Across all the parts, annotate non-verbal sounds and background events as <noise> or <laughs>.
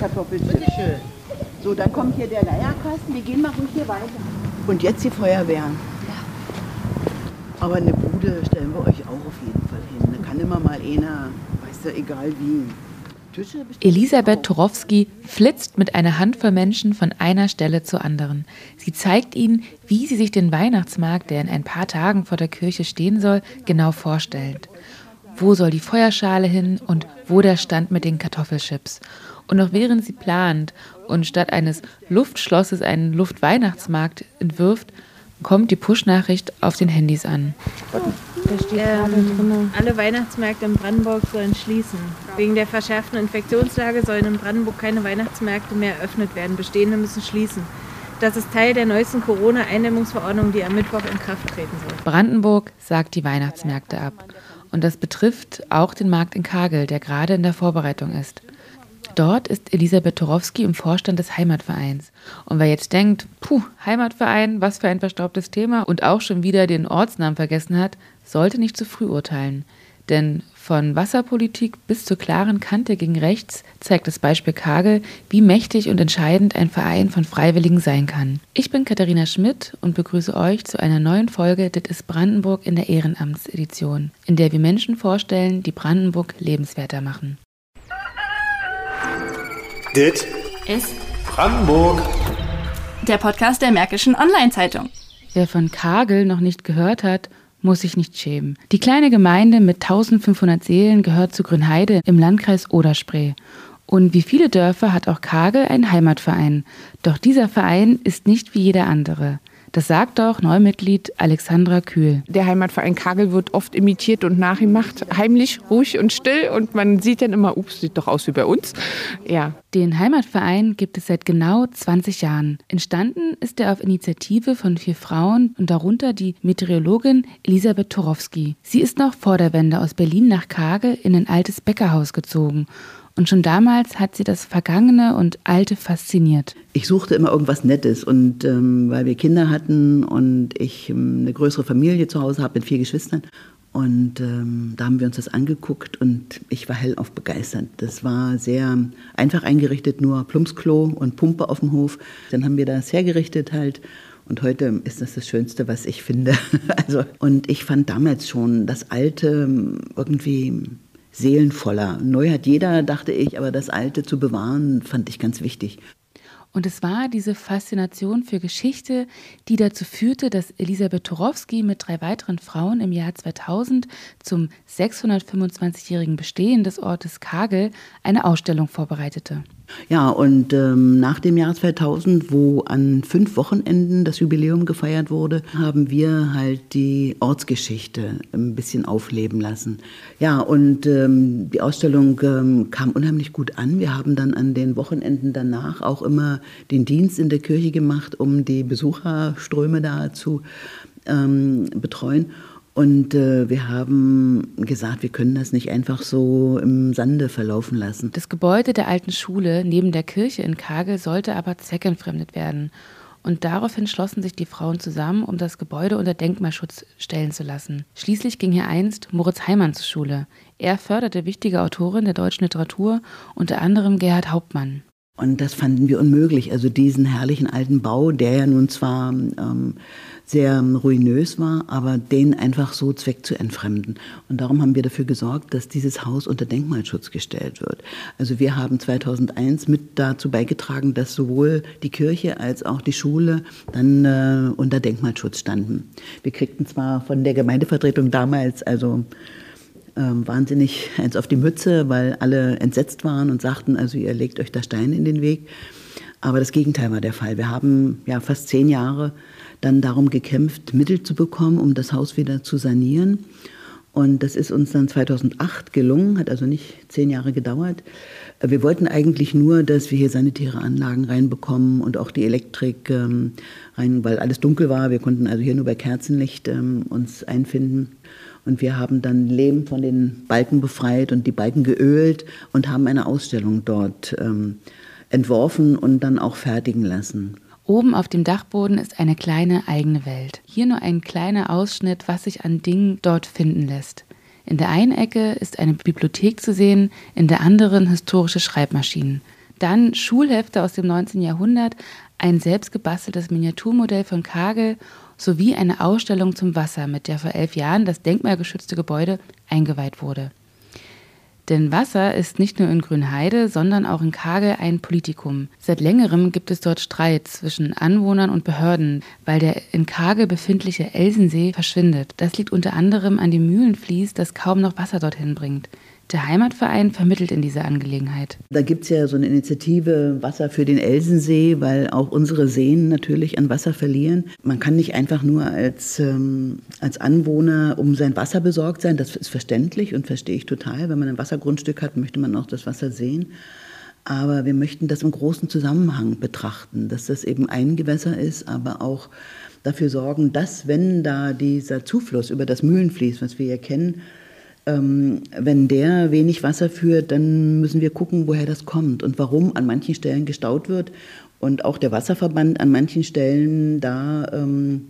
Kartoffelchips. So, dann kommt hier der Leierkasten. Wir gehen mal ruhig hier weiter. Und jetzt die Feuerwehren. Aber eine Bude stellen wir euch auch auf jeden Fall hin. Da kann immer mal einer, weißt du, egal wie. Elisabeth auch. Torowski flitzt mit einer Handvoll Menschen von einer Stelle zur anderen. Sie zeigt ihnen, wie sie sich den Weihnachtsmarkt, der in ein paar Tagen vor der Kirche stehen soll, genau vorstellt. Wo soll die Feuerschale hin und wo der Stand mit den Kartoffelchips? Und noch während sie plant und statt eines Luftschlosses einen Luftweihnachtsmarkt entwirft, kommt die Push-Nachricht auf den Handys an. Ähm, alle Weihnachtsmärkte in Brandenburg sollen schließen. Wegen der verschärften Infektionslage sollen in Brandenburg keine Weihnachtsmärkte mehr eröffnet werden. Bestehende müssen schließen. Das ist Teil der neuesten Corona-Eindämmungsverordnung, die am Mittwoch in Kraft treten soll. Brandenburg sagt die Weihnachtsmärkte ab. Und das betrifft auch den Markt in Kagel, der gerade in der Vorbereitung ist. Dort ist Elisabeth Torowski im Vorstand des Heimatvereins. Und wer jetzt denkt, puh, Heimatverein, was für ein verstaubtes Thema und auch schon wieder den Ortsnamen vergessen hat, sollte nicht zu früh urteilen. Denn von Wasserpolitik bis zur klaren Kante gegen rechts zeigt das Beispiel Kagel, wie mächtig und entscheidend ein Verein von Freiwilligen sein kann. Ich bin Katharina Schmidt und begrüße euch zu einer neuen Folge Das ist Brandenburg in der Ehrenamtsedition, in der wir Menschen vorstellen, die Brandenburg lebenswerter machen. Dit ist Brandenburg. der Podcast der Märkischen Online-Zeitung. Wer von Kagel noch nicht gehört hat, muss sich nicht schämen. Die kleine Gemeinde mit 1500 Seelen gehört zu Grünheide im Landkreis Oderspree. Und wie viele Dörfer hat auch Kagel einen Heimatverein. Doch dieser Verein ist nicht wie jeder andere. Das sagt auch Neumitglied Alexandra Kühl. Der Heimatverein Kagel wird oft imitiert und nachgemacht, heimlich, ruhig und still. Und man sieht dann immer, ups, sieht doch aus wie bei uns. Ja, Den Heimatverein gibt es seit genau 20 Jahren. Entstanden ist er auf Initiative von vier Frauen und darunter die Meteorologin Elisabeth Torowski. Sie ist noch vor der Wende aus Berlin nach Kagel in ein altes Bäckerhaus gezogen. Und schon damals hat sie das Vergangene und Alte fasziniert. Ich suchte immer irgendwas Nettes und ähm, weil wir Kinder hatten und ich ähm, eine größere Familie zu Hause habe mit vier Geschwistern und ähm, da haben wir uns das angeguckt und ich war hellauf begeistert. Das war sehr einfach eingerichtet, nur Plumpsklo und Pumpe auf dem Hof. Dann haben wir das hergerichtet halt und heute ist das das Schönste, was ich finde. <laughs> Also und ich fand damals schon das Alte ähm, irgendwie seelenvoller. Neu hat jeder, dachte ich, aber das Alte zu bewahren, fand ich ganz wichtig. Und es war diese Faszination für Geschichte, die dazu führte, dass Elisabeth Torowski mit drei weiteren Frauen im Jahr 2000 zum 625-jährigen Bestehen des Ortes Kagel eine Ausstellung vorbereitete. Ja, und ähm, nach dem Jahr 2000, wo an fünf Wochenenden das Jubiläum gefeiert wurde, haben wir halt die Ortsgeschichte ein bisschen aufleben lassen. Ja, und ähm, die Ausstellung ähm, kam unheimlich gut an. Wir haben dann an den Wochenenden danach auch immer den Dienst in der Kirche gemacht, um die Besucherströme da zu ähm, betreuen. Und äh, wir haben gesagt, wir können das nicht einfach so im Sande verlaufen lassen. Das Gebäude der alten Schule neben der Kirche in Kagel sollte aber zweckentfremdet werden. Und daraufhin schlossen sich die Frauen zusammen, um das Gebäude unter Denkmalschutz stellen zu lassen. Schließlich ging hier einst Moritz Heimann zur Schule. Er förderte wichtige Autoren der deutschen Literatur, unter anderem Gerhard Hauptmann. Und das fanden wir unmöglich. Also diesen herrlichen alten Bau, der ja nun zwar ähm, sehr ruinös war, aber den einfach so zweck zu entfremden. Und darum haben wir dafür gesorgt, dass dieses Haus unter Denkmalschutz gestellt wird. Also wir haben 2001 mit dazu beigetragen, dass sowohl die Kirche als auch die Schule dann äh, unter Denkmalschutz standen. Wir kriegten zwar von der Gemeindevertretung damals also ähm, wahnsinnig eins auf die Mütze, weil alle entsetzt waren und sagten, also ihr legt euch da Steine in den Weg. Aber das Gegenteil war der Fall. Wir haben ja fast zehn Jahre dann darum gekämpft, Mittel zu bekommen, um das Haus wieder zu sanieren. Und das ist uns dann 2008 gelungen, hat also nicht zehn Jahre gedauert. Wir wollten eigentlich nur, dass wir hier sanitäre Anlagen reinbekommen und auch die Elektrik ähm, rein, weil alles dunkel war. Wir konnten also hier nur bei Kerzenlicht ähm, uns einfinden. Und wir haben dann Lehm von den Balken befreit und die Balken geölt und haben eine Ausstellung dort ähm, entworfen und dann auch fertigen lassen. Oben auf dem Dachboden ist eine kleine eigene Welt. Hier nur ein kleiner Ausschnitt, was sich an Dingen dort finden lässt. In der einen Ecke ist eine Bibliothek zu sehen, in der anderen historische Schreibmaschinen. Dann Schulhefte aus dem 19. Jahrhundert, ein selbstgebasteltes Miniaturmodell von Kagel sowie eine Ausstellung zum Wasser, mit der vor elf Jahren das denkmalgeschützte Gebäude eingeweiht wurde. Denn Wasser ist nicht nur in Grünheide, sondern auch in Kagel ein Politikum. Seit längerem gibt es dort Streit zwischen Anwohnern und Behörden, weil der in Kagel befindliche Elsensee verschwindet. Das liegt unter anderem an dem Mühlenfließ, das kaum noch Wasser dorthin bringt. Der Heimatverein vermittelt in dieser Angelegenheit. Da gibt es ja so eine Initiative Wasser für den Elsensee, weil auch unsere Seen natürlich an Wasser verlieren. Man kann nicht einfach nur als, ähm, als Anwohner um sein Wasser besorgt sein. Das ist verständlich und verstehe ich total. Wenn man ein Wassergrundstück hat, möchte man auch das Wasser sehen. Aber wir möchten das im großen Zusammenhang betrachten, dass das eben ein Gewässer ist, aber auch dafür sorgen, dass wenn da dieser Zufluss über das Mühlenfließ, was wir hier kennen, ähm, wenn der wenig Wasser führt, dann müssen wir gucken, woher das kommt und warum an manchen Stellen gestaut wird. Und auch der Wasserverband an manchen Stellen da ähm,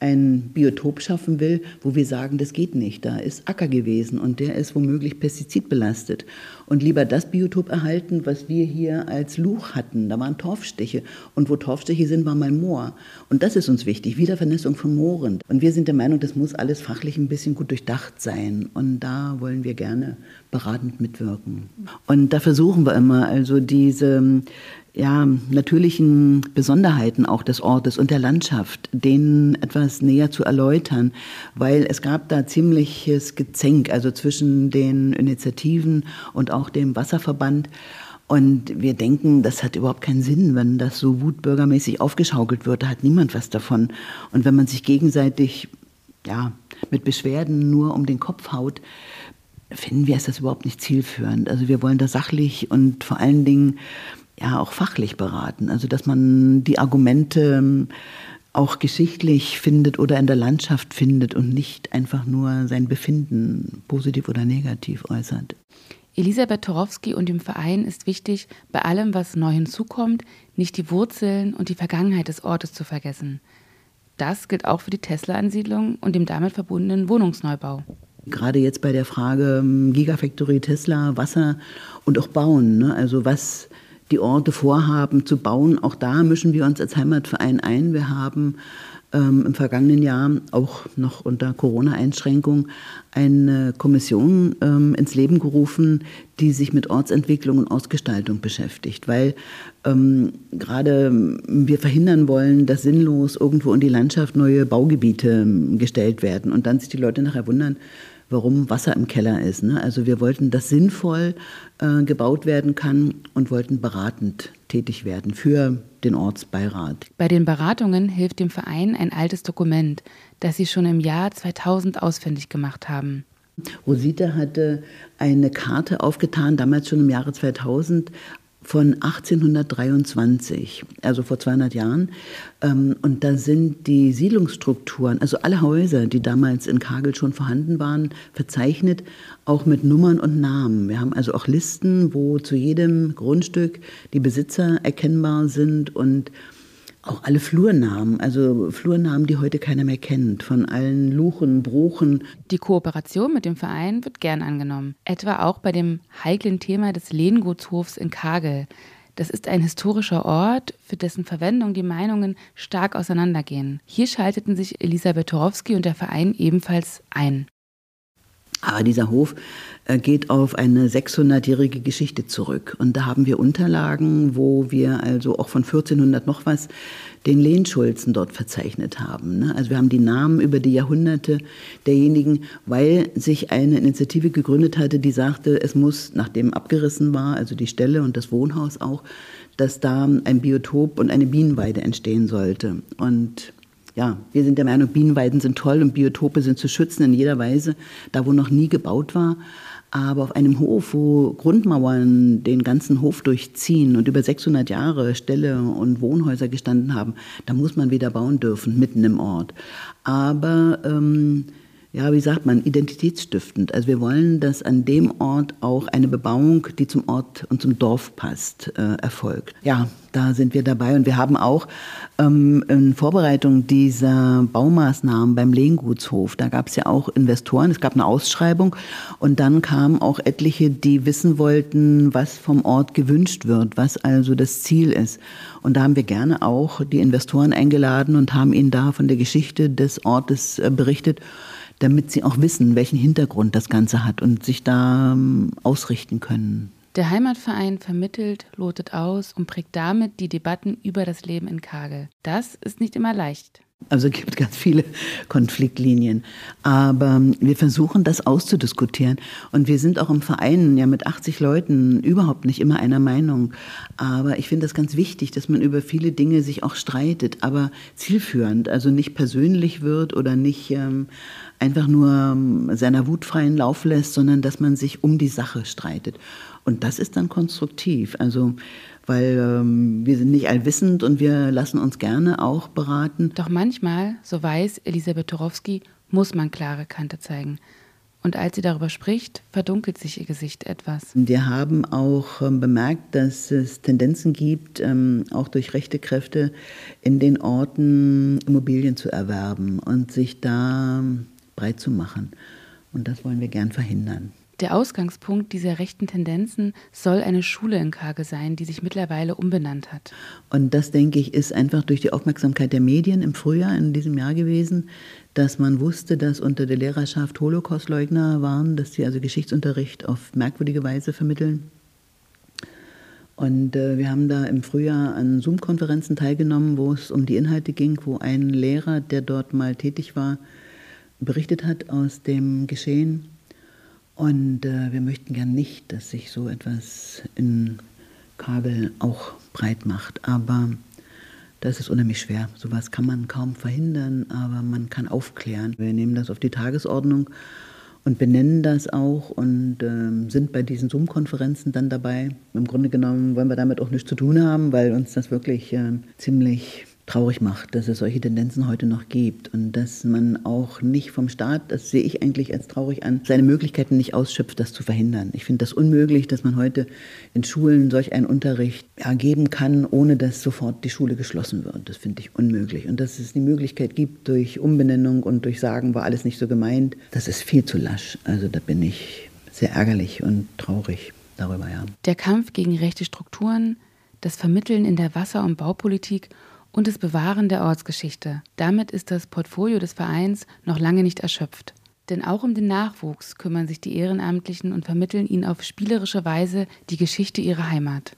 ein Biotop schaffen will, wo wir sagen, das geht nicht. Da ist Acker gewesen und der ist womöglich pestizidbelastet. Und lieber das Biotop erhalten, was wir hier als Luch hatten. Da waren Torfstiche. Und wo Torfstiche sind, war mal Moor. Und das ist uns wichtig, Wiedervernässung von Mooren. Und wir sind der Meinung, das muss alles fachlich ein bisschen gut durchdacht sein. Und da wollen wir gerne beratend mitwirken. Und da versuchen wir immer, also diese ja, natürlichen Besonderheiten auch des Ortes und der Landschaft, denen etwas näher zu erläutern, weil es gab da ziemliches Gezänk, also zwischen den Initiativen und auch dem Wasserverband. Und wir denken, das hat überhaupt keinen Sinn, wenn das so wutbürgermäßig aufgeschaukelt wird. Da hat niemand was davon. Und wenn man sich gegenseitig ja, mit Beschwerden nur um den Kopf haut, finden wir, ist das überhaupt nicht zielführend. Also wir wollen da sachlich und vor allen Dingen ja auch fachlich beraten. Also dass man die Argumente ähm, auch geschichtlich findet oder in der Landschaft findet und nicht einfach nur sein Befinden positiv oder negativ äußert. Elisabeth Torowski und dem Verein ist wichtig, bei allem, was neu hinzukommt, nicht die Wurzeln und die Vergangenheit des Ortes zu vergessen. Das gilt auch für die Tesla-Ansiedlung und dem damit verbundenen Wohnungsneubau. Gerade jetzt bei der Frage ähm, Gigafactory, Tesla, Wasser und auch Bauen. Ne? Also was die Orte vorhaben zu bauen. Auch da mischen wir uns als Heimatverein ein. Wir haben ähm, im vergangenen Jahr auch noch unter Corona-Einschränkung eine Kommission ähm, ins Leben gerufen, die sich mit Ortsentwicklung und Ausgestaltung beschäftigt, weil ähm, gerade wir verhindern wollen, dass sinnlos irgendwo in die Landschaft neue Baugebiete ähm, gestellt werden und dann sich die Leute nachher wundern, warum Wasser im Keller ist. Ne? Also wir wollten, dass sinnvoll äh, gebaut werden kann und wollten beratend tätig werden für den Ortsbeirat. Bei den Beratungen hilft dem Verein ein altes Dokument, das sie schon im Jahr 2000 ausfindig gemacht haben. Rosita hatte eine Karte aufgetan, damals schon im Jahre 2000, von 1823, also vor 200 Jahren. Ähm, und da sind die Siedlungsstrukturen, also alle Häuser, die damals in Kagel schon vorhanden waren, verzeichnet, auch mit Nummern und Namen. Wir haben also auch Listen, wo zu jedem Grundstück die Besitzer erkennbar sind und auch alle Flurnamen, also Flurnamen, die heute keiner mehr kennt, von allen Luchen, Bruchen. Die Kooperation mit dem Verein wird gern angenommen, etwa auch bei dem heiklen Thema des Lehngutshofs in Kagel. Das ist ein historischer Ort, für dessen Verwendung die Meinungen stark auseinandergehen. Hier schalteten sich Elisabeth Torowski und der Verein ebenfalls ein. Aber dieser Hof äh, geht auf eine 600-jährige Geschichte zurück. Und da haben wir Unterlagen, wo wir also auch von 1400 noch was den Lehnschulzen dort verzeichnet haben. Ne? Also wir haben die Namen über die Jahrhunderte derjenigen, weil sich eine Initiative gegründet hatte, die sagte, es muss, nachdem abgerissen war, also die Stelle und das Wohnhaus auch, dass da ein Biotop und eine Bienenweide entstehen sollte. Und ja, wir sind der Meinung, Bienenweiden sind toll und Biotope sind zu schützen in jeder Weise, da wo noch nie gebaut war. Aber auf einem Hof, wo Grundmauern den ganzen Hof durchziehen und über 600 Jahre Ställe und Wohnhäuser gestanden haben, da muss man wieder bauen dürfen, mitten im Ort. Aber ähm, ja, wie sagt man, identitätsstiftend. Also wir wollen, dass an dem Ort auch eine Bebauung, die zum Ort und zum Dorf passt, äh, erfolgt. Ja, da sind wir dabei und wir haben auch ähm, in Vorbereitung dieser Baumaßnahmen beim Lehngutshof, da gab es ja auch Investoren, es gab eine Ausschreibung und dann kamen auch etliche, die wissen wollten, was vom Ort gewünscht wird, was also das Ziel ist. Und da haben wir gerne auch die Investoren eingeladen und haben ihnen da von der Geschichte des Ortes äh, berichtet damit sie auch wissen, welchen Hintergrund das Ganze hat und sich da ähm, ausrichten können. Der Heimatverein vermittelt, lotet aus und prägt damit die Debatten über das Leben in Kagel. Das ist nicht immer leicht. Also es gibt ganz viele Konfliktlinien. Aber wir versuchen das auszudiskutieren. Und wir sind auch im Verein ja mit 80 Leuten überhaupt nicht immer einer Meinung. Aber ich finde das ganz wichtig, dass man über viele Dinge sich auch streitet, aber zielführend. Also nicht persönlich wird oder nicht ähm, einfach nur ähm, seiner Wut freien Lauf lässt, sondern dass man sich um die Sache streitet. Und das ist dann konstruktiv. Also, weil ähm, wir sind nicht allwissend und wir lassen uns gerne auch beraten. Doch manchmal, so weiß Elisabeth Torowski, muss man klare Kante zeigen. Und als sie darüber spricht, verdunkelt sich ihr Gesicht etwas. Wir haben auch ähm, bemerkt, dass es Tendenzen gibt, ähm, auch durch rechte Kräfte in den Orten Immobilien zu erwerben und sich da breit zu machen. Und das wollen wir gern verhindern. Der Ausgangspunkt dieser rechten Tendenzen soll eine Schule in Kage sein, die sich mittlerweile umbenannt hat. Und das, denke ich, ist einfach durch die Aufmerksamkeit der Medien im Frühjahr in diesem Jahr gewesen, dass man wusste, dass unter der Lehrerschaft Holocaustleugner waren, dass sie also Geschichtsunterricht auf merkwürdige Weise vermitteln. Und äh, wir haben da im Frühjahr an Zoom-Konferenzen teilgenommen, wo es um die Inhalte ging, wo ein Lehrer, der dort mal tätig war, berichtet hat aus dem Geschehen und äh, wir möchten gern nicht, dass sich so etwas in Kabel auch breit macht. Aber das ist unheimlich schwer. Sowas kann man kaum verhindern, aber man kann aufklären. Wir nehmen das auf die Tagesordnung und benennen das auch und äh, sind bei diesen Zoom-Konferenzen dann dabei. Im Grunde genommen wollen wir damit auch nichts zu tun haben, weil uns das wirklich äh, ziemlich traurig macht, dass es solche Tendenzen heute noch gibt und dass man auch nicht vom Staat, das sehe ich eigentlich als traurig an, seine Möglichkeiten nicht ausschöpft, das zu verhindern. Ich finde das unmöglich, dass man heute in Schulen solch einen Unterricht ja, geben kann, ohne dass sofort die Schule geschlossen wird. Das finde ich unmöglich. Und dass es die Möglichkeit gibt, durch Umbenennung und durch Sagen, war alles nicht so gemeint, das ist viel zu lasch. Also da bin ich sehr ärgerlich und traurig darüber, ja. Der Kampf gegen rechte Strukturen, das Vermitteln in der Wasser- und Baupolitik und das Bewahren der Ortsgeschichte. Damit ist das Portfolio des Vereins noch lange nicht erschöpft. Denn auch um den Nachwuchs kümmern sich die Ehrenamtlichen und vermitteln ihnen auf spielerische Weise die Geschichte ihrer Heimat.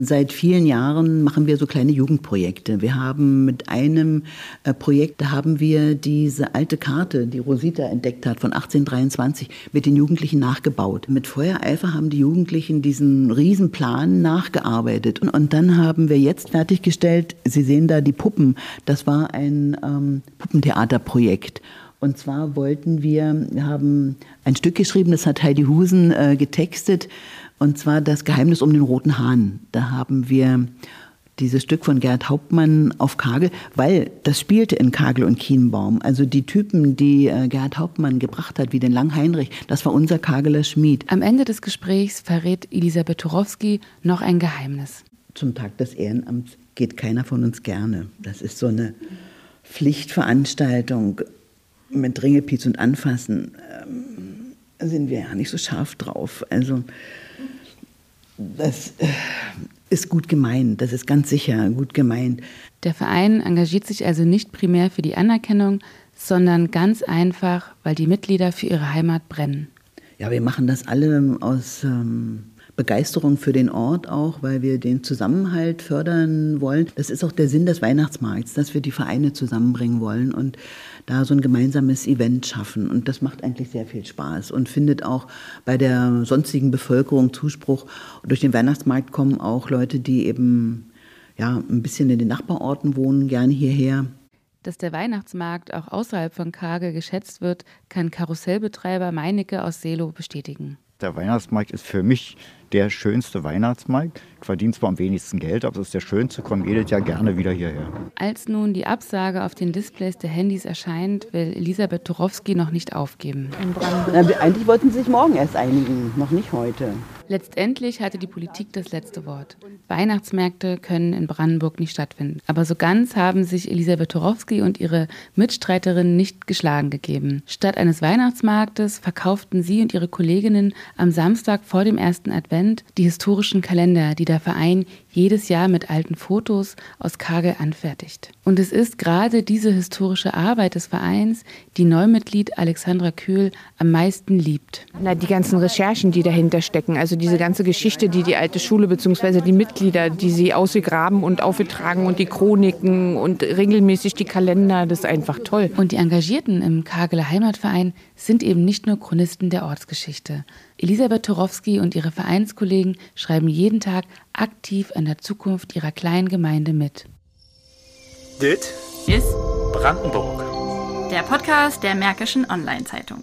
Seit vielen Jahren machen wir so kleine Jugendprojekte. Wir haben mit einem äh, Projekt, da haben wir diese alte Karte, die Rosita entdeckt hat, von 1823, mit den Jugendlichen nachgebaut. Mit Feuereifer haben die Jugendlichen diesen Riesenplan nachgearbeitet. Und, dann haben wir jetzt fertiggestellt, Sie sehen da die Puppen, das war ein ähm, Puppentheaterprojekt. Und zwar wollten wir, wir haben ein Stück geschrieben, das hat Heidi Husen äh, getextet, und zwar das Geheimnis um den roten Hahn. Da haben wir dieses Stück von Gerd Hauptmann auf Kagel, weil das spielte in Kagel und Kienbaum. Also die Typen, die äh, Gerd Hauptmann gebracht hat, wie den Langheinrich, das war unser Kageler Schmied. Am Ende des Gesprächs verrät Elisabeth Turowski noch ein Geheimnis. Zum Tag des Ehrenamts geht keiner von uns gerne. Das ist so eine Pflichtveranstaltung mit Ringepiez und Anfassen. Ähm, sind wir ja nicht so scharf drauf. Also das äh, ist gut gemeint, das ist ganz sicher gut gemeint. Der Verein engagiert sich also nicht primär für die Anerkennung, sondern ganz einfach, weil die Mitglieder für ihre Heimat brennen. Ja, wir machen das alle aus ähm, Begeisterung für den Ort auch, weil wir den Zusammenhalt fördern wollen. Das ist auch der Sinn des Weihnachtsmarkts, dass wir die Vereine zusammenbringen wollen und da so ein gemeinsames Event schaffen. Und das macht eigentlich sehr viel Spaß und findet auch bei der sonstigen Bevölkerung Zuspruch. Und durch den Weihnachtsmarkt kommen auch Leute, die eben ja, ein bisschen in den Nachbarorten wohnen, gerne hierher. Dass der Weihnachtsmarkt auch außerhalb von Kage geschätzt wird, kann Karussellbetreiber Meinecke aus Selo bestätigen. Der Weihnachtsmarkt ist für mich der schönste Weihnachtsmarkt. Verdient zwar am wenigsten Geld, aber es ist der schönste, kommen jedes Jahr gerne wieder hierher. Als nun die Absage auf den Displays der Handys erscheint, will Elisabeth Turowski noch nicht aufgeben. Na, eigentlich wollten sie sich morgen erst einigen, noch nicht heute. Letztendlich hatte die Politik das letzte Wort. Weihnachtsmärkte können in Brandenburg nicht stattfinden. Aber so ganz haben sich Elisabeth Torowski und ihre Mitstreiterinnen nicht geschlagen gegeben. Statt eines Weihnachtsmarktes verkauften sie und ihre Kolleginnen am Samstag vor dem ersten Advent die historischen Kalender, die der Verein jedes Jahr mit alten Fotos aus Kagel anfertigt. Und es ist gerade diese historische Arbeit des Vereins, die Neumitglied Alexandra Kühl am meisten liebt. Na, die ganzen Recherchen, die dahinter stecken, also diese ganze Geschichte, die die alte Schule bzw. die Mitglieder, die sie ausgegraben und aufgetragen und die Chroniken und regelmäßig die Kalender, das ist einfach toll. Und die Engagierten im Kageler Heimatverein sind eben nicht nur Chronisten der Ortsgeschichte. Elisabeth Torowski und ihre Vereinskollegen schreiben jeden Tag aktiv an der Zukunft ihrer kleinen Gemeinde mit. Dit Ist Brandenburg. der Podcast der Märkischen Online-Zeitung.